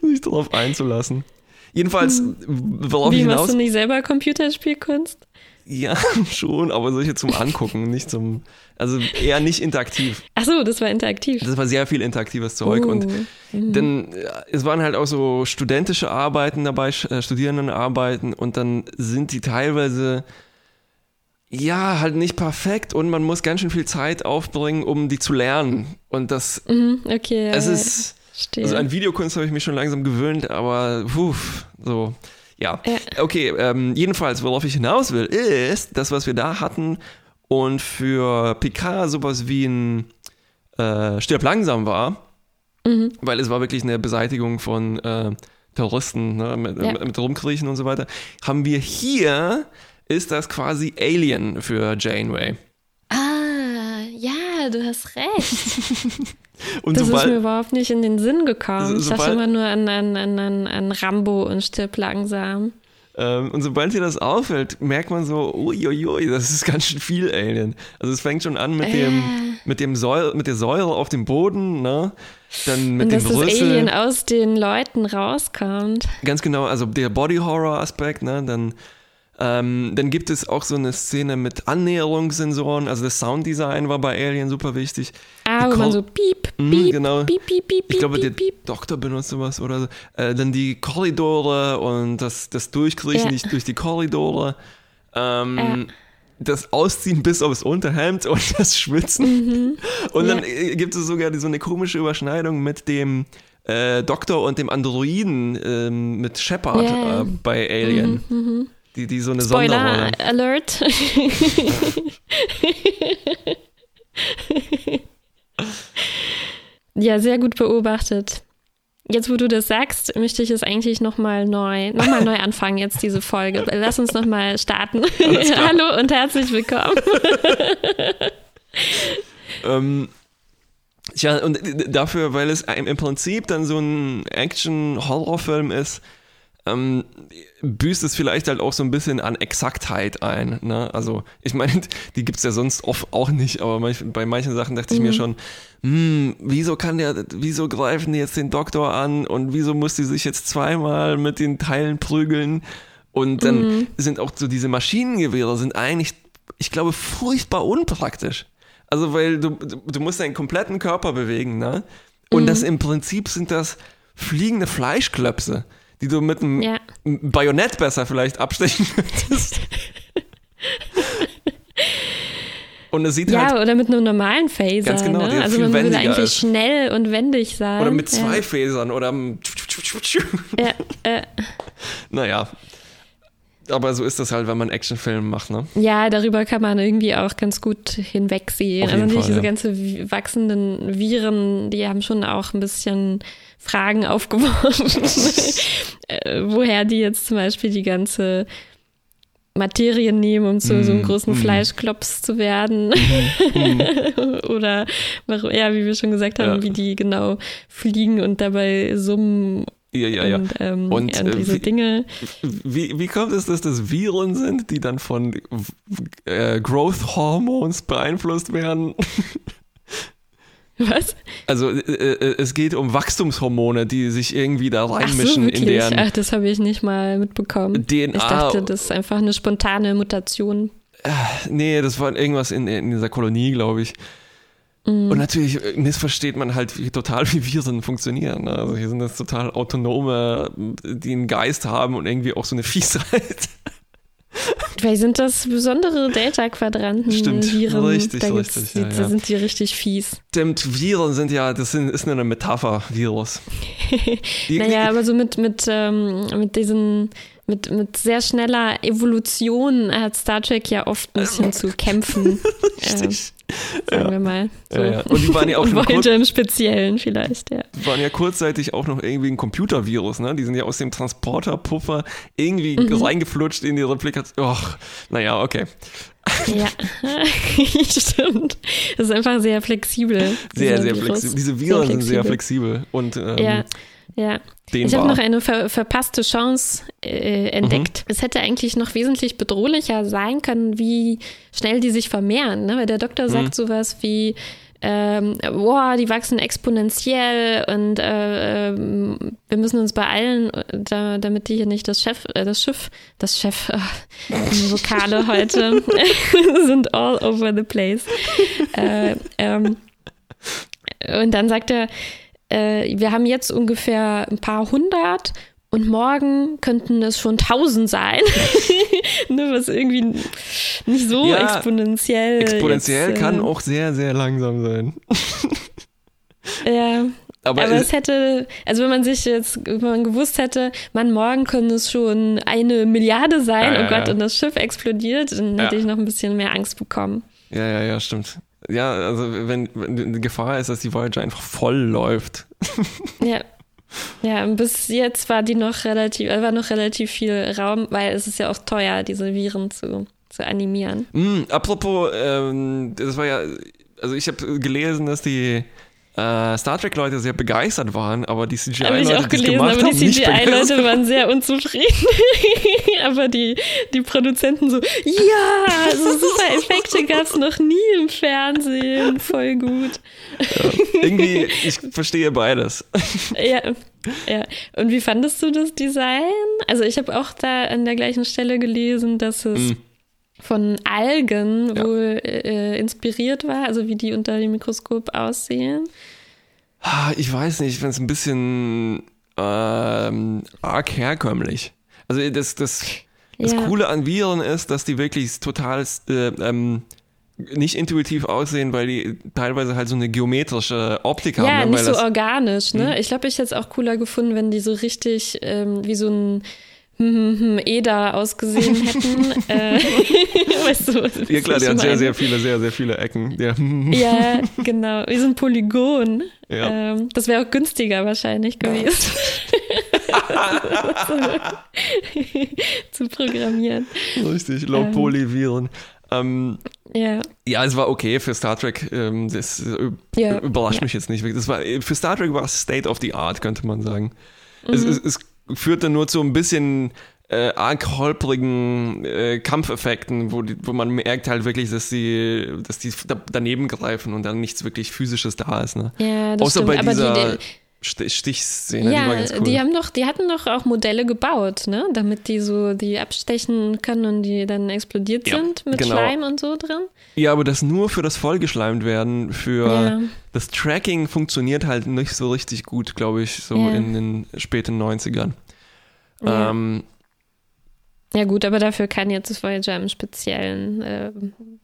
sich darauf einzulassen. Jedenfalls, worauf ich Mhm. Wie machst hinaus. du nicht selber Computerspielkunst? Ja, schon, aber solche zum Angucken, nicht zum, also eher nicht interaktiv. Ach so, das war interaktiv. Das war sehr viel interaktives Zeug. Uh, und mhm. dann, es waren halt auch so studentische Arbeiten dabei, äh, Studierendenarbeiten und dann sind die teilweise, ja, halt nicht perfekt und man muss ganz schön viel Zeit aufbringen, um die zu lernen. Und das, mhm, okay. Es ist, Stehe. also an Videokunst habe ich mich schon langsam gewöhnt, aber, puh, so. Ja, okay, ähm, jedenfalls, worauf ich hinaus will, ist das, was wir da hatten und für Picard sowas wie ein äh, Stirb langsam war, mhm. weil es war wirklich eine Beseitigung von äh, Terroristen ne, mit, ja. mit Rumkriechen und so weiter, haben wir hier, ist das quasi Alien für Janeway. Ah, ja, du hast recht. Und das sobald, ist mir überhaupt nicht in den Sinn gekommen. So, ich dachte immer nur an, an, an, an Rambo und stirb langsam. Ähm, und sobald dir das auffällt, merkt man so, uiuiui, das ist ganz schön viel Alien. Also es fängt schon an mit äh. dem, mit dem Säure, mit der Säure auf dem Boden, ne? Dann mit und dem dass das Alien aus den Leuten rauskommt. Ganz genau, also der Body Horror Aspekt, ne? Dann ähm, dann gibt es auch so eine Szene mit Annäherungssensoren, also das Sounddesign war bei Alien super wichtig. Ah, wo man so piep, mhm, piep, genau. piep, piep, piep, Ich glaube, piep, der piep. Doktor benutzt sowas oder so. Äh, dann die Korridore und das, das Durchkriechen ja. durch die Korridore. Ähm, ja das Ausziehen bis aufs Unterhemd und das Schwitzen. Mhm. Und dann ja. gibt es sogar so eine komische Überschneidung mit dem äh, Doktor und dem Androiden äh, mit Shepard yeah. äh, bei Alien. Mhm, mhm die, die so eine Spoiler Sonderrolle. Alert. ja, sehr gut beobachtet. Jetzt, wo du das sagst, möchte ich es eigentlich nochmal neu, noch mal neu anfangen, jetzt diese Folge. Lass uns nochmal starten. Hallo und herzlich willkommen. ähm, tja, und dafür, weil es im Prinzip dann so ein Action-Horrorfilm ist, ähm, büßt es vielleicht halt auch so ein bisschen an Exaktheit ein. Ne? Also, ich meine, die gibt es ja sonst oft auch nicht, aber manch, bei manchen Sachen dachte mhm. ich mir mhm. schon, hm, wieso kann der, wieso greifen die jetzt den Doktor an und wieso muss die sich jetzt zweimal mit den Teilen prügeln? Und dann mhm. sind auch so diese Maschinengewehre sind eigentlich, ich glaube, furchtbar unpraktisch. Also, weil du, du musst deinen kompletten Körper bewegen, ne? Und mhm. das im Prinzip sind das fliegende Fleischklöpse die du mit einem ja. Bajonett besser vielleicht abstechen könntest. Und es sieht ja, halt. oder mit einem normalen Phaser. Ganz genau, ne? Also man will eigentlich ist. schnell und wendig sein. Oder mit zwei ja. Phasern oder. Ja, äh. Naja. Aber so ist das halt, wenn man Actionfilme macht, ne? Ja, darüber kann man irgendwie auch ganz gut hinwegsehen. Also natürlich diese ja. ganze wachsenden Viren, die haben schon auch ein bisschen Fragen aufgeworfen, äh, woher die jetzt zum Beispiel die ganze Materie nehmen, um zu mm, so einem großen mm. Fleischklops zu werden. Mm, Oder, ja, wie wir schon gesagt haben, ja. wie die genau fliegen und dabei summen ja, ja, ja. Und, ähm, und ja, diese wie, Dinge. Wie, wie kommt es, dass das Viren sind, die dann von äh, Growth Hormones beeinflusst werden? Was? Also äh, äh, es geht um Wachstumshormone, die sich irgendwie da reinmischen Ach so, in deren. Ach, das habe ich nicht mal mitbekommen. DNA. Ich dachte, das ist einfach eine spontane Mutation. Äh, nee, das war irgendwas in, in dieser Kolonie, glaube ich. Mm. Und natürlich äh, missversteht man halt wie, total, wie Viren funktionieren. Ne? Also hier sind das total autonome, die einen Geist haben und irgendwie auch so eine Fiesheit. Vielleicht sind das besondere Delta-Quadranten. Stimmt, Viren. richtig, da richtig. Die, ja, ja. sind die richtig fies. Stimmt, Viren sind ja, das sind, ist nur eine Metapher, Virus. naja, aber so mit, mit, ähm, mit diesen mit, mit sehr schneller Evolution hat Star Trek ja oft ein bisschen zu kämpfen. Richtig. Äh, sagen ja. wir mal. So. Ja, ja. Und die waren ja auch schon heute im Speziellen vielleicht, ja. Die waren ja kurzzeitig auch noch irgendwie ein Computervirus, ne? Die sind ja aus dem Transporterpuffer irgendwie mhm. reingeflutscht in die Replikation. Och, naja, okay. Ja, stimmt. Das ist einfach sehr flexibel. Sehr, sehr flexibel. Diese Viren sind sehr flexibel. Und ähm, ja. Ja, ich habe noch eine ver verpasste Chance äh, entdeckt. Mhm. Es hätte eigentlich noch wesentlich bedrohlicher sein können, wie schnell die sich vermehren. Ne? Weil der Doktor sagt mhm. sowas wie, ähm, boah, die wachsen exponentiell und äh, ähm, wir müssen uns beeilen, da, damit die hier nicht das Chef, äh, das Schiff, das Chef, äh, die Vokale heute sind all over the place. Äh, ähm, und dann sagt er, äh, wir haben jetzt ungefähr ein paar hundert und morgen könnten es schon tausend sein. ne, was irgendwie nicht so ja, exponentiell. Exponentiell jetzt, kann äh, auch sehr, sehr langsam sein. ja. Aber, aber es hätte, also wenn man sich jetzt, wenn man gewusst hätte, man, morgen können es schon eine Milliarde sein, ja, oh Gott, ja. und das Schiff explodiert, dann hätte ich noch ein bisschen mehr Angst bekommen. Ja, ja, ja, stimmt. Ja, also wenn, wenn die Gefahr ist, dass die Voyager einfach voll läuft. ja, ja, bis jetzt war die noch relativ, äh, war noch relativ viel Raum, weil es ist ja auch teuer, diese Viren zu, zu animieren. Mm, apropos, ähm, das war ja, also ich habe gelesen, dass die äh, Star Trek-Leute sehr begeistert waren, aber die CGI-Leute, die gelesen, gemacht aber die CGI-Leute waren sehr unzufrieden. aber die, die Produzenten so, ja, so super Effekte gab es noch nie im Fernsehen, voll gut. Ja, irgendwie, ich verstehe beides. ja, ja. Und wie fandest du das Design? Also ich habe auch da an der gleichen Stelle gelesen, dass es mm von Algen ja. wohl äh, inspiriert war, also wie die unter dem Mikroskop aussehen. Ah, ich weiß nicht, ich finde es ein bisschen ähm, arg herkömmlich. Also das, das, das ja. Coole an Viren ist, dass die wirklich total äh, ähm, nicht intuitiv aussehen, weil die teilweise halt so eine geometrische Optik ja, haben. Ja, ne? nicht so organisch. Ne? Hm. Ich glaube, ich hätte es auch cooler gefunden, wenn die so richtig ähm, wie so ein Eda ausgesehen hätten. äh, weißt du, was ja klar, die hat sehr, sehr viele, sehr, sehr viele Ecken. Ja, ja genau. Wie so ein Polygon. Ja. Ähm, das wäre auch günstiger wahrscheinlich gewesen. zu programmieren. Richtig, low ähm, polyviren. Ähm, ja. ja, es war okay für Star Trek. Ähm, das äh, ja. überrascht ja. mich jetzt nicht. Das war, für Star Trek war es State of the Art, könnte man sagen. Mhm. Es, es, es führt dann nur zu ein bisschen äh, arg holprigen äh, Kampfeffekten, wo, die, wo man merkt halt wirklich, dass die, dass die daneben greifen und dann nichts wirklich physisches da ist. Ne? Ja, das Außer stimmt. bei dieser Stichszene, ja, die war ganz cool. Die haben doch, die hatten doch auch Modelle gebaut, ne? Damit die so die abstechen können und die dann explodiert ja, sind mit genau. Schleim und so drin. Ja, aber das nur für das vollgeschleimt werden, für ja. das Tracking funktioniert halt nicht so richtig gut, glaube ich, so ja. in den späten 90ern. Ähm, ja gut, aber dafür kann jetzt das Voyager im Speziellen äh,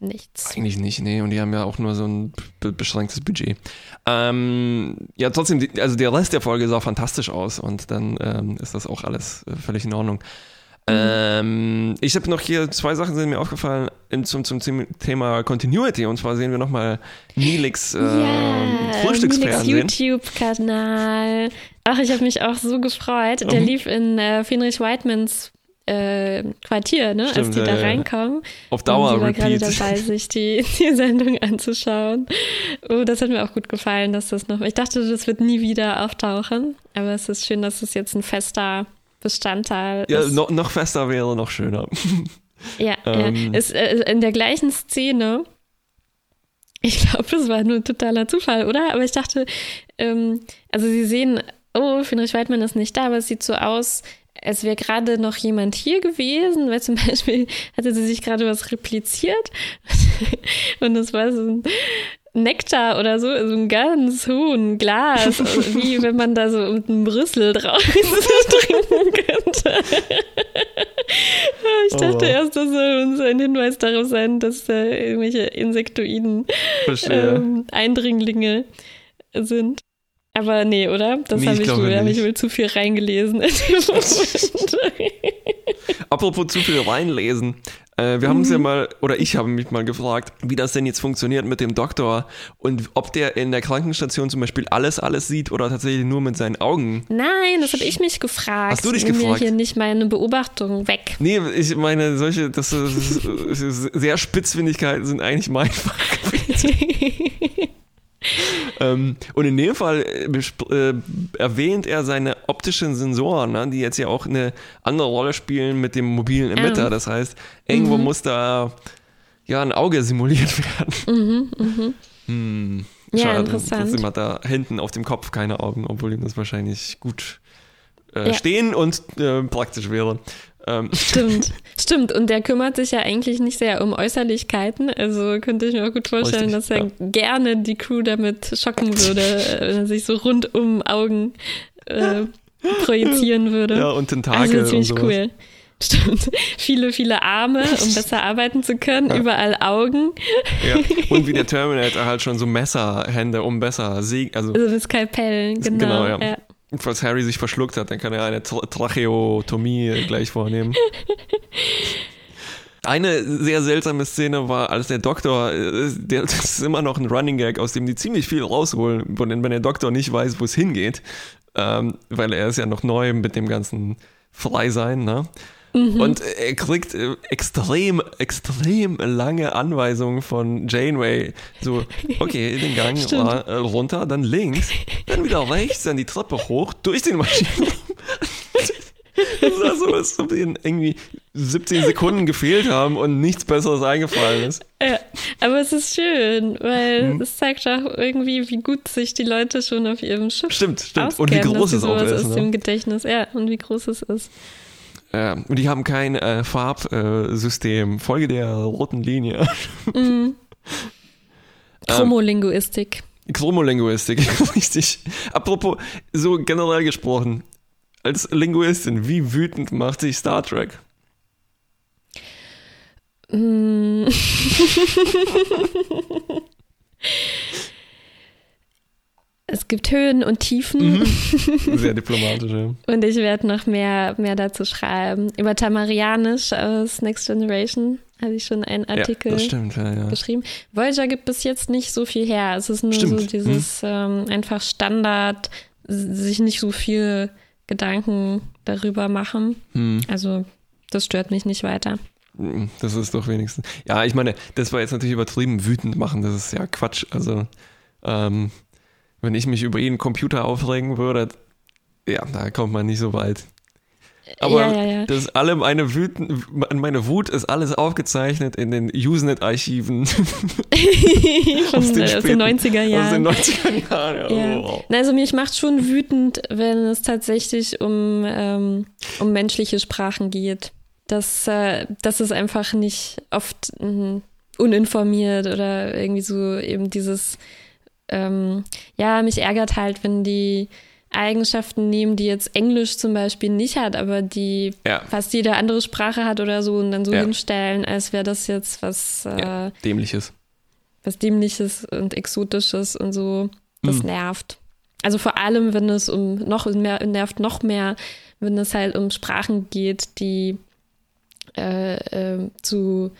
nichts. Eigentlich nicht, nee. Und die haben ja auch nur so ein beschränktes Budget. Ähm, ja, trotzdem, also der Rest der Folge sah fantastisch aus und dann ähm, ist das auch alles äh, völlig in Ordnung. Mhm. Ähm, ich habe noch hier zwei Sachen sind mir aufgefallen zum, zum Thema Continuity. Und zwar sehen wir nochmal Nelix äh, ja, Frühstücksfernsehen. YouTube-Kanal. Ach, ich habe mich auch so gefreut. Der mhm. lief in äh, Friedrich Weidmanns äh, Quartier, ne? Stimmt, als die da ja, reinkommen. Auf Dauer. Und sie war gerade dabei, sich die, die Sendung anzuschauen. Oh, das hat mir auch gut gefallen, dass das noch. Ich dachte, das wird nie wieder auftauchen, aber es ist schön, dass es jetzt ein fester Bestandteil ja, ist. Ja, noch, noch fester wäre noch schöner. ja, ähm. ja. Ist, äh, in der gleichen Szene. Ich glaube, das war nur ein totaler Zufall, oder? Aber ich dachte, ähm, also sie sehen, oh, Friedrich Weidmann ist nicht da, aber es sieht so aus, es wäre gerade noch jemand hier gewesen, weil zum Beispiel hatte sie sich gerade was repliziert und das war so ein Nektar oder so, so ein ganz hohen Glas, wie wenn man da so mit einem Brüssel drauf trinken könnte. ich dachte oh. erst, das soll uns ein Hinweis darauf sein, dass da irgendwelche Insektoiden ähm, Eindringlinge sind. Aber nee, oder? Das nee, habe ich, wohl, hab ich wohl zu viel reingelesen. Apropos zu viel reinlesen. Äh, wir haben uns ja mhm. mal, oder ich habe mich mal gefragt, wie das denn jetzt funktioniert mit dem Doktor und ob der in der Krankenstation zum Beispiel alles, alles sieht oder tatsächlich nur mit seinen Augen. Nein, das habe ich mich gefragt. Hast du dich gefragt? mir hier nicht meine Beobachtung weg. Nee, ich meine, solche, das, das sehr Spitzfindigkeiten sind eigentlich mein Fachgebiet. ähm, und in dem Fall äh, äh, erwähnt er seine optischen Sensoren, ne, die jetzt ja auch eine andere Rolle spielen mit dem mobilen Emitter. Ah. Das heißt, irgendwo mhm. muss da ja ein Auge simuliert werden. Mhm, mh. hm. Ja, Schade, interessant. Trotzdem hat er hinten auf dem Kopf keine Augen, obwohl ihm das wahrscheinlich gut äh, Ja. stehen und äh, praktisch wäre. Ähm, Stimmt, stimmt. Und der kümmert sich ja eigentlich nicht sehr um Äußerlichkeiten. Also könnte ich mir auch gut vorstellen, Richtig, dass er ja. gerne die Crew damit schocken würde, äh, wenn er sich so rund um Augen äh, projizieren würde. ja, und Tentakel also und ziemlich sowas. cool. Stimmt. Viele, viele Arme, um besser arbeiten zu können. Überall Augen. Ja. Und wie der Terminator halt schon so Messerhände, um besser siegen. Also, Also mit Skalpellen, genau. Genau, ja. Falls Harry sich verschluckt hat, dann kann er eine Tra Tracheotomie gleich vornehmen. Eine sehr seltsame Szene war, als der Doktor, äh, der, das ist immer noch ein Running Gag, aus dem die ziemlich viel rausholen, wenn wenn der Doktor nicht weiß, wo es hingeht, ähm, weil er ist ja noch neu mit dem ganzen Freisein, ne? Und er kriegt äh, extrem, extrem lange Anweisungen von Janeway. So, okay, den Gang äh, runter, dann links, dann wieder rechts, dann die Treppe hoch, durch den Maschinenraum. Das war so, als ob ihnen irgendwie 17 Sekunden gefehlt haben und nichts Besseres eingefallen ist. Ja, aber es ist schön, weil Mhm. es zeigt auch irgendwie, wie gut sich die Leute schon auf ihrem Schiff Stimmt, stimmt. auskennen, Und wie groß es auch ist. aus Ne? dem Gedächtnis, ja, und wie groß es ist. Ja, und die haben kein äh, Farbsystem. Folge der roten Linie. Mhm. Ähm, Chromolinguistik. Chromolinguistik, richtig. Apropos, so generell gesprochen, als Linguistin, wie wütend macht sich Star Trek? Mm. es gibt Höhen und Tiefen Mhm. Sehr diplomatisch, ja. und ich werde noch mehr, mehr dazu schreiben. Über Tamarianisch aus Next Generation habe ich schon einen Artikel Ja, stimmt, ja, ja. geschrieben. Voyager gibt bis jetzt nicht so viel her. Es ist nur Stimmt. so dieses ähm, einfach Standard, sich nicht so viel Gedanken darüber machen. Hm, Also das stört mich nicht weiter. das ist doch wenigstens. Ja, ich meine, das war jetzt natürlich übertrieben wütend machen, das ist ja Quatsch. Also, ähm, wenn ich mich über jeden Computer aufregen würde, ja, da kommt man nicht so weit. Aber ja, ja, ja. das alle meine Wüten, meine Wut ist alles aufgezeichnet in den Usenet-Archiven aus den aus den 90er aus Jahren. den 90er Jahren. Ja. Ja. Oh. Also mich macht schon wütend, wenn es tatsächlich um, ähm, um menschliche Sprachen geht. Dass, äh, dass es einfach nicht oft mh, uninformiert oder irgendwie so eben dieses, ähm, ja, mich ärgert halt, wenn die Eigenschaften nehmen, die jetzt Englisch zum Beispiel nicht hat, aber die Ja. fast jede andere Sprache hat oder so und dann so Ja. hinstellen, als wäre das jetzt was, äh, Ja, dämliches. was Dämliches und Exotisches und so. Das Mhm. nervt. Also vor allem, wenn es um noch mehr, nervt noch mehr, wenn es halt um Sprachen geht, die äh, äh, zu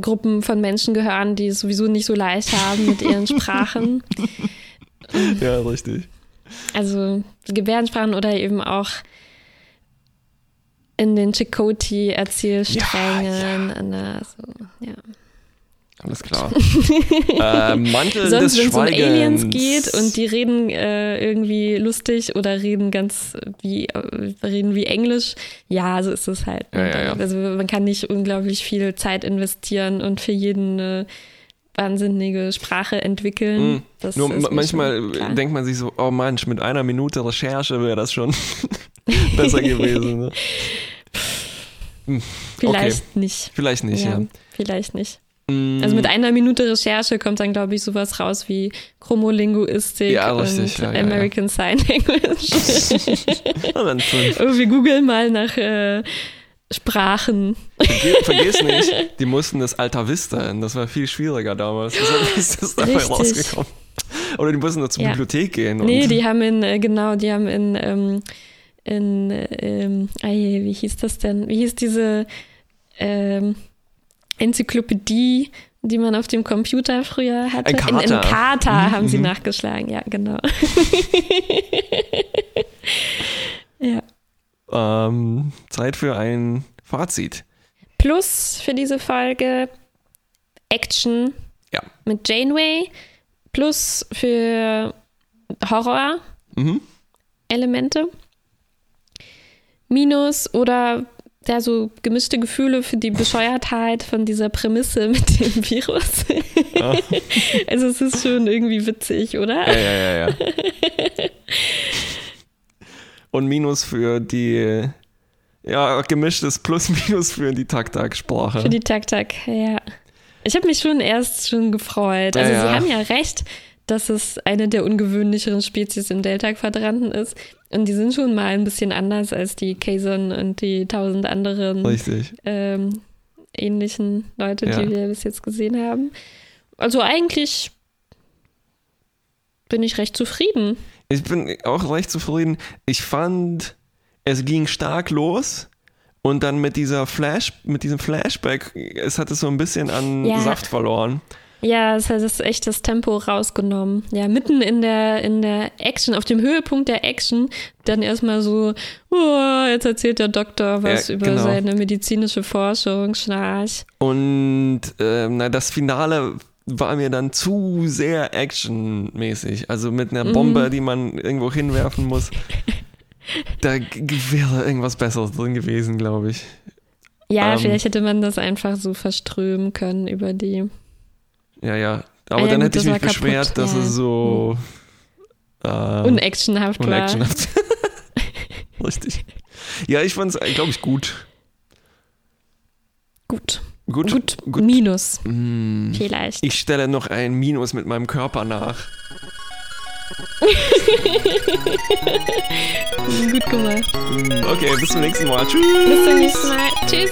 Gruppen von Menschen gehören, die es sowieso nicht so leicht haben mit ihren Sprachen. Ja, richtig. Also Gebärdensprachen oder eben auch in den Chakotay-Erzählsträngen. Ja, der- so, ja. Alles klar. äh, Mantel Sonst, wenn es um. Aliens geht und die reden äh, irgendwie lustig oder reden ganz wie äh, reden wie Englisch, ja, so ist es halt. Ja, ja, ja. Also man kann nicht unglaublich viel Zeit investieren und für jeden eine wahnsinnige Sprache entwickeln. Das Nur manchmal denkt man sich so, oh Mensch, mit einer Minute Recherche wäre das schon besser gewesen. Ne? Hm, vielleicht nicht. Vielleicht nicht, ja, vielleicht nicht. Mm, Also mit einer Minute Recherche kommt dann, glaube ich, sowas raus wie Chromolinguistik Ja, richtig, und ja, ja. American Sign Language. Oh, wir googeln mal nach äh, Sprachen. Verge vergiss nicht, die mussten das Alta Vista in. Das war viel schwieriger damals. Deshalb ist das dabei Richtig. rausgekommen. Oder die mussten nur zur. Bibliothek gehen. Nee, die haben in, äh, genau, die haben in, ähm, in, ähm, ah je, wie hieß das denn? Wie hieß diese ähm, Enzyklopädie, die man auf dem Computer früher hatte? Ein In, in Kater. Kater Mhm, haben sie mhm. nachgeschlagen, ja, genau. ja. ähm, Zeit für ein Fazit. Plus für diese Folge Action Ja. mit Janeway. Plus für Horror. Mhm. Elemente. Minus oder ja, so gemischte Gefühle für die Bescheuertheit von dieser Prämisse mit dem Virus. Ja. Also es ist schon irgendwie witzig, oder? Ja, ja, ja, ja. Und Minus für die, ja, gemischtes Plus-Minus für die Tak-Tak-Sprache. Für die Tak-Tak, ja. Ich habe mich schon erst schon gefreut. Also ja, ja. sie haben ja recht, dass es eine der ungewöhnlicheren Spezies im Delta-Quadranten ist. Und die sind schon mal ein bisschen anders als die Kazon und die tausend anderen ähm, ähnlichen Leute, ja. die wir bis jetzt gesehen haben. Also eigentlich bin ich recht zufrieden. Ich bin auch recht zufrieden. Ich fand, es ging stark los. Und dann mit dieser Flash, mit diesem Flashback, es hat es so ein bisschen an ja. Saft verloren. Ja, es das echt das Tempo rausgenommen. Ja, mitten in der, in der Action, auf dem Höhepunkt der Action, dann erstmal so, oh, jetzt erzählt der Doktor was ja, über genau. seine medizinische Forschung, Schnarch. Und äh, na, das Finale war mir dann zu sehr actionmäßig. Also mit einer Bombe, mhm. die man irgendwo hinwerfen muss. da wäre irgendwas Besseres drin gewesen, glaube ich. Ja, ähm, vielleicht hätte man das einfach so verströmen können über die ja, ja. Aber ah, ja, dann gut, hätte ich mich beschwert, kaputt. dass ja. es so hm. äh, unactionhaft, unactionhaft war. Richtig. Ja, ich fand es, glaube ich, gut. Gut. Gut. Gut. gut. Minus. Mm. Vielleicht. Ich stelle noch ein Minus mit meinem Körper nach. gut gemacht. Okay, bis zum nächsten Mal. Tschüss. Bis zum nächsten Mal. Tschüss.